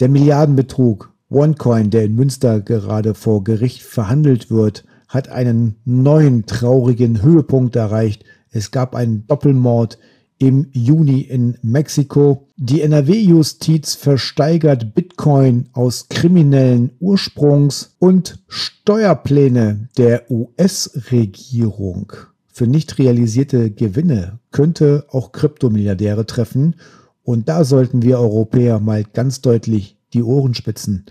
Der Milliardenbetrug OneCoin, der in Münster gerade vor Gericht verhandelt wird, hat einen neuen traurigen Höhepunkt erreicht. Es gab einen Doppelmord im Juni in Mexiko. Die NRW-Justiz versteigert Bitcoin aus kriminellen Ursprungs und Steuerpläne der US-Regierung für nicht realisierte Gewinne könnte auch Kryptomilliardäre treffen. Und da sollten wir Europäer mal ganz deutlich die Ohren spitzen.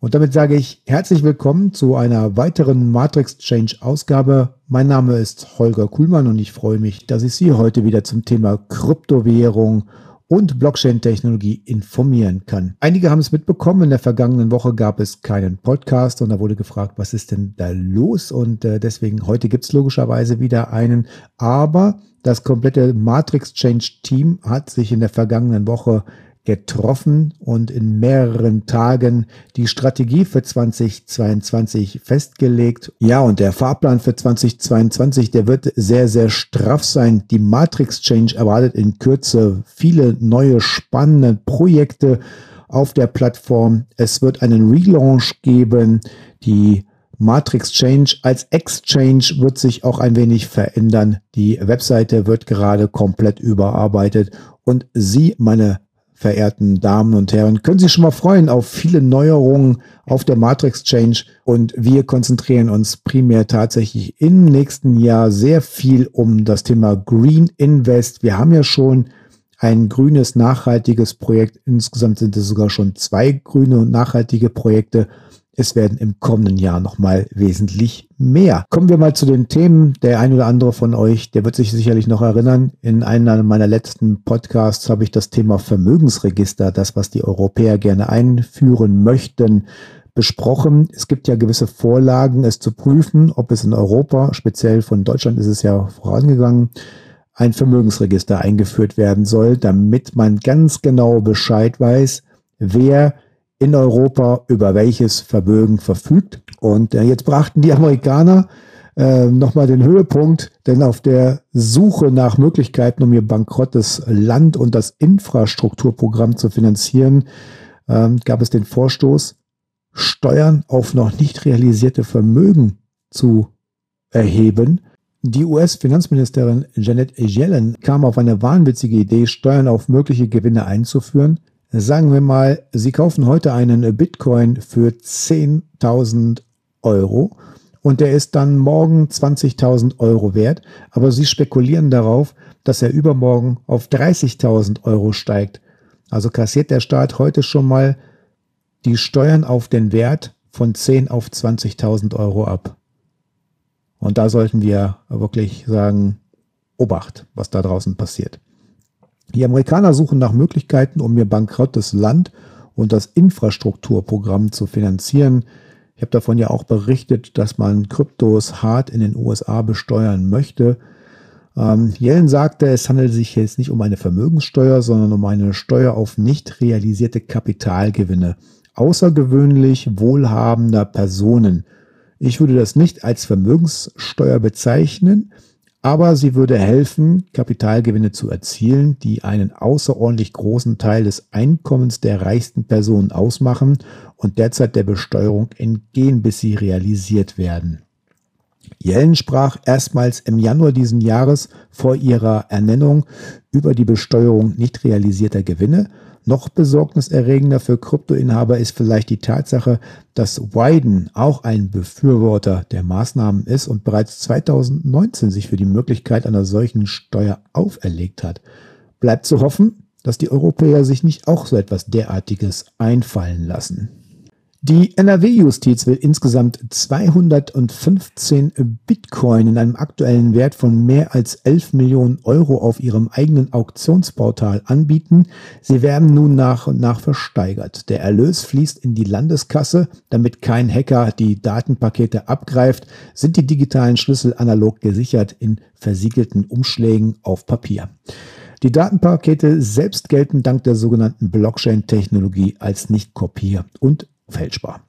Und damit sage ich herzlich willkommen zu einer weiteren Matrix Change Ausgabe. Mein Name ist Holger Kuhlmann und ich freue mich, dass ich Sie heute wieder zum Thema Kryptowährung und Blockchain-Technologie informieren kann. Einige haben es mitbekommen, in der vergangenen Woche gab es keinen Podcast und da wurde gefragt, was ist denn da los? Und äh, deswegen heute gibt es logischerweise wieder einen. Aber das komplette Matrix Change Team hat sich in der vergangenen Woche getroffen und in mehreren Tagen die Strategie für 2022 festgelegt. Ja, und der Fahrplan für 2022, der wird sehr, sehr straff sein. Die Matrix Change erwartet in Kürze viele neue spannende Projekte auf der Plattform. Es wird einen Relaunch geben. Die Matrix Change als Exchange wird sich auch ein wenig verändern. Die Webseite wird gerade komplett überarbeitet und Sie, meine verehrten Damen und Herren, können Sie schon mal freuen auf viele Neuerungen auf der Matrix Change und wir konzentrieren uns primär tatsächlich im nächsten Jahr sehr viel um das Thema Green Invest. Wir haben ja schon ein grünes, nachhaltiges Projekt. Insgesamt sind es sogar schon zwei grüne und nachhaltige Projekte es werden im kommenden Jahr nochmal wesentlich mehr. Kommen wir mal zu den Themen. Der ein oder andere von euch, der wird sich sicherlich noch erinnern. In einem meiner letzten Podcasts habe ich das Thema Vermögensregister, das, was die Europäer gerne einführen möchten, besprochen. Es gibt ja gewisse Vorlagen, es zu prüfen, ob es in Europa, speziell von Deutschland ist es ja vorangegangen, ein Vermögensregister eingeführt werden soll, damit man ganz genau Bescheid weiß, wer in Europa über welches Vermögen verfügt. Und äh, jetzt brachten die Amerikaner äh, nochmal den Höhepunkt, denn auf der Suche nach Möglichkeiten, um ihr bankrottes Land und das Infrastrukturprogramm zu finanzieren, äh, gab es den Vorstoß, Steuern auf noch nicht realisierte Vermögen zu erheben. Die US-Finanzministerin Janet Yellen kam auf eine wahnwitzige Idee, Steuern auf mögliche Gewinne einzuführen. Sagen wir mal, Sie kaufen heute einen Bitcoin für 10.000 Euro und der ist dann morgen 20.000 Euro wert, aber Sie spekulieren darauf, dass er übermorgen auf 30.000 Euro steigt. Also kassiert der Staat heute schon mal die Steuern auf den Wert von 10 auf 20.000 Euro ab. Und da sollten wir wirklich sagen, Obacht, was da draußen passiert. Die Amerikaner suchen nach Möglichkeiten, um ihr bankrottes Land und das Infrastrukturprogramm zu finanzieren. Ich habe davon ja auch berichtet, dass man Kryptos hart in den USA besteuern möchte. Ähm, Yellen sagte, es handelt sich jetzt nicht um eine Vermögenssteuer, sondern um eine Steuer auf nicht realisierte Kapitalgewinne außergewöhnlich wohlhabender Personen. Ich würde das nicht als Vermögenssteuer bezeichnen, aber sie würde helfen, Kapitalgewinne zu erzielen, die einen außerordentlich großen Teil des Einkommens der reichsten Personen ausmachen und derzeit der Besteuerung entgehen, bis sie realisiert werden. Yellen sprach erstmals im Januar diesen Jahres vor ihrer Ernennung über die Besteuerung nicht realisierter Gewinne noch besorgniserregender für Kryptoinhaber ist vielleicht die Tatsache, dass Wyden auch ein Befürworter der Maßnahmen ist und bereits 2019 sich für die Möglichkeit einer solchen Steuer auferlegt hat. Bleibt zu hoffen, dass die Europäer sich nicht auch so etwas derartiges einfallen lassen. Die NRW-Justiz will insgesamt 215 Bitcoin in einem aktuellen Wert von mehr als 11 Millionen Euro auf ihrem eigenen Auktionsportal anbieten. Sie werden nun nach und nach versteigert. Der Erlös fließt in die Landeskasse. Damit kein Hacker die Datenpakete abgreift, sind die digitalen Schlüssel analog gesichert in versiegelten Umschlägen auf Papier. Die Datenpakete selbst gelten dank der sogenannten Blockchain-Technologie als nicht kopier- und fälschbar.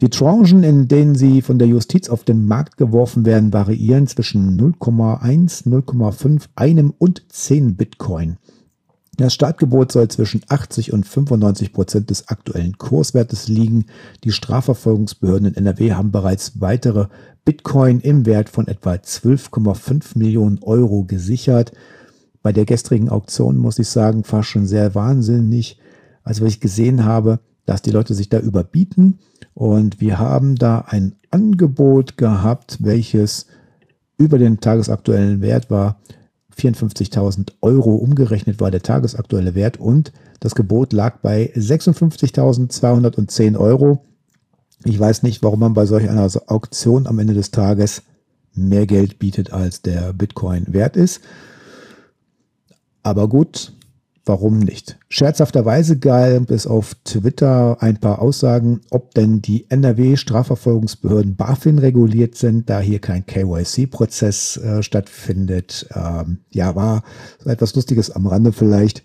Die Tranchen, in denen sie von der Justiz auf den Markt geworfen werden, variieren zwischen 0,1, 0,5, einem und 10 Bitcoin. Das Startgebot soll zwischen 80 und 95 Prozent des aktuellen Kurswertes liegen. Die Strafverfolgungsbehörden in NRW haben bereits weitere Bitcoin im Wert von etwa 12,5 Millionen Euro gesichert. Bei der gestrigen Auktion muss ich sagen, fast schon sehr wahnsinnig, als ich gesehen habe, dass die Leute sich da überbieten. Und wir haben da ein Angebot gehabt, welches über den tagesaktuellen Wert war. 54.000 Euro umgerechnet war der tagesaktuelle Wert und das Gebot lag bei 56.210 Euro. Ich weiß nicht, warum man bei solch einer Auktion am Ende des Tages mehr Geld bietet, als der Bitcoin wert ist. Aber gut, warum nicht? Scherzhafterweise gab es auf Twitter ein paar Aussagen, ob denn die NRW-Strafverfolgungsbehörden BaFin reguliert sind, da hier kein KYC-Prozess äh, stattfindet. Ähm, ja, war so etwas Lustiges am Rande vielleicht.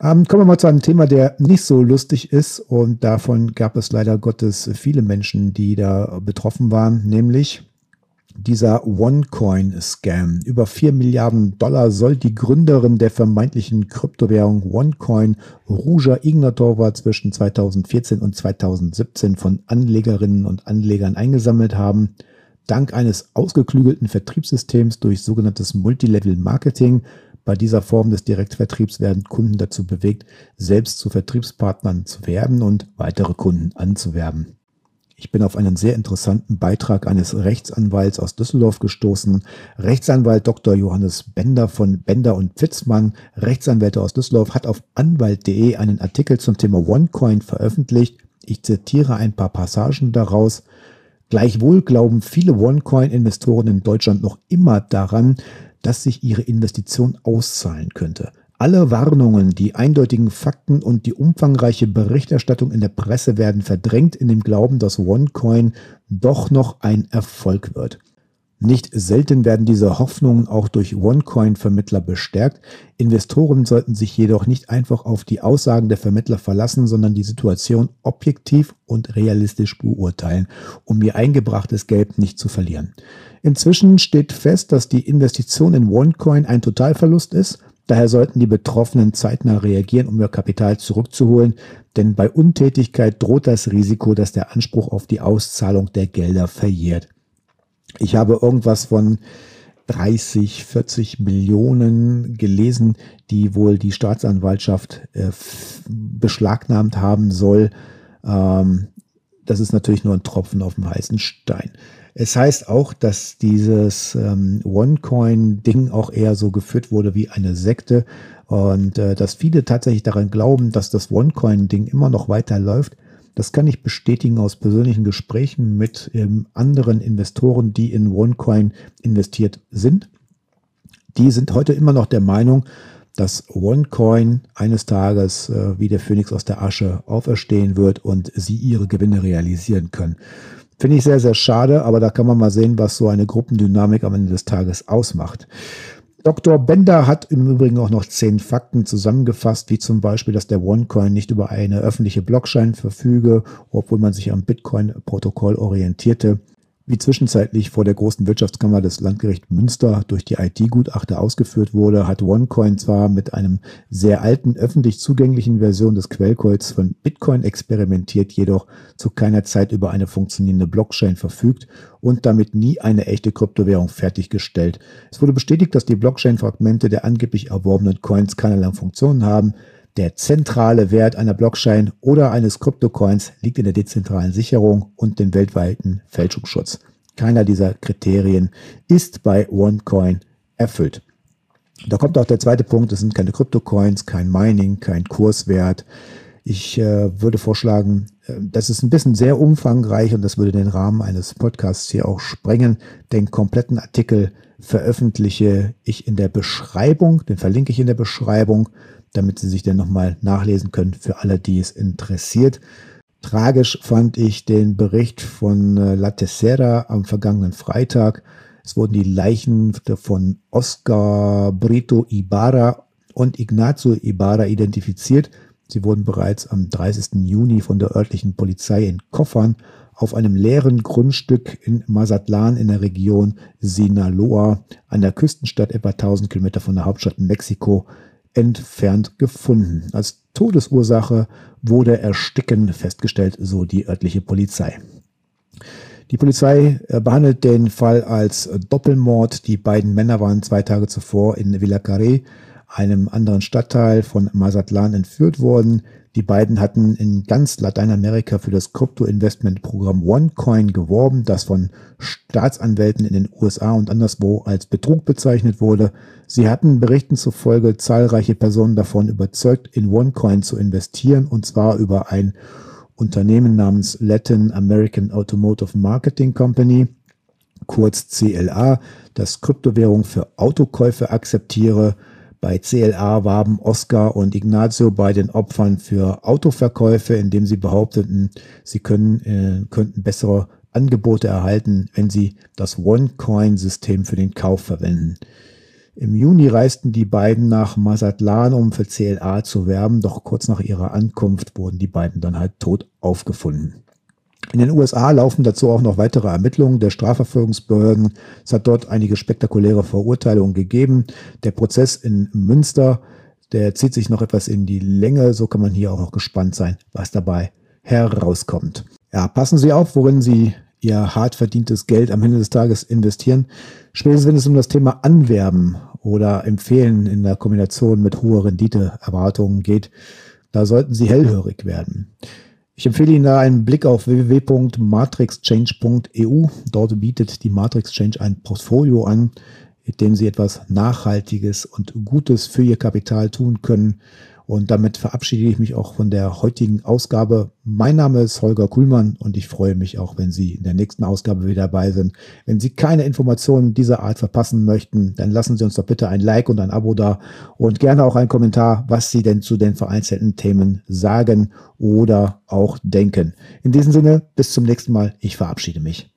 Ähm, kommen wir mal zu einem Thema, der nicht so lustig ist und davon gab es leider Gottes viele Menschen, die da betroffen waren, nämlich dieser OneCoin-Scam. Über 4 Milliarden Dollar soll die Gründerin der vermeintlichen Kryptowährung OneCoin, Ruja Ignatova, zwischen 2014 und 2017 von Anlegerinnen und Anlegern eingesammelt haben. Dank eines ausgeklügelten Vertriebssystems durch sogenanntes Multilevel-Marketing bei dieser Form des Direktvertriebs werden Kunden dazu bewegt, selbst zu Vertriebspartnern zu werben und weitere Kunden anzuwerben. Ich bin auf einen sehr interessanten Beitrag eines Rechtsanwalts aus Düsseldorf gestoßen. Rechtsanwalt Dr. Johannes Bender von Bender und Pfitzmann, Rechtsanwälte aus Düsseldorf, hat auf anwalt.de einen Artikel zum Thema OneCoin veröffentlicht. Ich zitiere ein paar Passagen daraus. Gleichwohl glauben viele OneCoin-Investoren in Deutschland noch immer daran, dass sich ihre Investition auszahlen könnte. Alle Warnungen, die eindeutigen Fakten und die umfangreiche Berichterstattung in der Presse werden verdrängt in dem Glauben, dass OneCoin doch noch ein Erfolg wird. Nicht selten werden diese Hoffnungen auch durch OneCoin-Vermittler bestärkt. Investoren sollten sich jedoch nicht einfach auf die Aussagen der Vermittler verlassen, sondern die Situation objektiv und realistisch beurteilen, um ihr eingebrachtes Geld nicht zu verlieren. Inzwischen steht fest, dass die Investition in OneCoin ein Totalverlust ist Daher sollten die Betroffenen zeitnah reagieren, um ihr Kapital zurückzuholen, denn bei Untätigkeit droht das Risiko, dass der Anspruch auf die Auszahlung der Gelder verjährt. Ich habe irgendwas von 30, 40 Millionen gelesen, die wohl die Staatsanwaltschaft äh, beschlagnahmt haben soll. Ähm, das ist natürlich nur ein Tropfen auf dem heißen Stein. Es heißt auch, dass dieses ähm, OneCoin-Ding auch eher so geführt wurde wie eine Sekte und äh, dass viele tatsächlich daran glauben, dass das OneCoin-Ding immer noch weiterläuft. Das kann ich bestätigen aus persönlichen Gesprächen mit ähm, anderen Investoren, die in OneCoin investiert sind. Die sind heute immer noch der Meinung, dass OneCoin eines Tages äh, wie der Phönix aus der Asche auferstehen wird und sie ihre Gewinne realisieren können. Finde ich sehr, sehr schade, aber da kann man mal sehen, was so eine Gruppendynamik am Ende des Tages ausmacht. Dr. Bender hat im Übrigen auch noch zehn Fakten zusammengefasst, wie zum Beispiel, dass der OneCoin nicht über eine öffentliche Blockchain verfüge, obwohl man sich am Bitcoin-Protokoll orientierte wie zwischenzeitlich vor der großen Wirtschaftskammer des Landgericht Münster durch die IT-Gutachter ausgeführt wurde, hat OneCoin zwar mit einem sehr alten öffentlich zugänglichen Version des Quellcodes von Bitcoin experimentiert, jedoch zu keiner Zeit über eine funktionierende Blockchain verfügt und damit nie eine echte Kryptowährung fertiggestellt. Es wurde bestätigt, dass die Blockchain-Fragmente der angeblich erworbenen Coins keinerlei Funktionen haben, der zentrale Wert einer Blockchain oder eines Kryptocoins liegt in der dezentralen Sicherung und dem weltweiten Fälschungsschutz. Keiner dieser Kriterien ist bei OneCoin erfüllt. Da kommt auch der zweite Punkt, es sind keine Kryptocoins, kein Mining, kein Kurswert. Ich äh, würde vorschlagen, äh, das ist ein bisschen sehr umfangreich und das würde den Rahmen eines Podcasts hier auch sprengen. Den kompletten Artikel veröffentliche ich in der Beschreibung, den verlinke ich in der Beschreibung damit Sie sich dann nochmal nachlesen können für alle, die es interessiert. Tragisch fand ich den Bericht von äh, La Tercera am vergangenen Freitag. Es wurden die Leichen von Oscar Brito Ibarra und Ignacio Ibarra identifiziert. Sie wurden bereits am 30. Juni von der örtlichen Polizei in Koffern auf einem leeren Grundstück in Mazatlan in der Region Sinaloa an der Küstenstadt etwa 1000 Kilometer von der Hauptstadt Mexiko entfernt gefunden. Als Todesursache wurde Ersticken festgestellt, so die örtliche Polizei. Die Polizei äh, behandelt den Fall als Doppelmord. Die beiden Männer waren zwei Tage zuvor in Villa Carré, einem anderen Stadtteil von Mazatlan, entführt worden. Die beiden hatten in ganz Lateinamerika für das Krypto-Investment-Programm OneCoin geworben, das von Staatsanwälten in den USA und anderswo als Betrug bezeichnet wurde. Sie hatten Berichten zufolge zahlreiche Personen davon überzeugt, in OneCoin zu investieren, und zwar über ein Unternehmen namens Latin American Automotive Marketing Company, kurz CLA, das Kryptowährung für Autokäufe akzeptiere. Bei CLA warben Oscar und Ignacio bei den Opfern für Autoverkäufe, indem sie behaupteten, sie können, äh, könnten bessere Angebote erhalten, wenn sie das OneCoin-System für den Kauf verwenden. Im Juni reisten die beiden nach Mazatlan, um für CLA zu werben, doch kurz nach ihrer Ankunft wurden die beiden dann halt tot aufgefunden. In den USA laufen dazu auch noch weitere Ermittlungen der Strafverfolgungsbehörden. Es hat dort einige spektakuläre Verurteilungen gegeben. Der Prozess in Münster, der zieht sich noch etwas in die Länge. So kann man hier auch noch gespannt sein, was dabei herauskommt. Ja, passen Sie auf, worin Sie Ihr hart verdientes Geld am Ende des Tages investieren. Spätestens wenn es um das Thema Anwerben oder Empfehlen in der Kombination mit hoher Renditeerwartungen geht, da sollten Sie hellhörig werden. Ich empfehle Ihnen da einen Blick auf www.matrixchange.eu. Dort bietet die Matrix Change ein Portfolio an, mit dem Sie etwas Nachhaltiges und Gutes für Ihr Kapital tun können. Und damit verabschiede ich mich auch von der heutigen Ausgabe. Mein Name ist Holger Kuhlmann und ich freue mich auch, wenn Sie in der nächsten Ausgabe wieder dabei sind. Wenn Sie keine Informationen dieser Art verpassen möchten, dann lassen Sie uns doch bitte ein Like und ein Abo da und gerne auch einen Kommentar, was Sie denn zu den vereinzelten Themen sagen oder auch denken. In diesem Sinne, bis zum nächsten Mal. Ich verabschiede mich.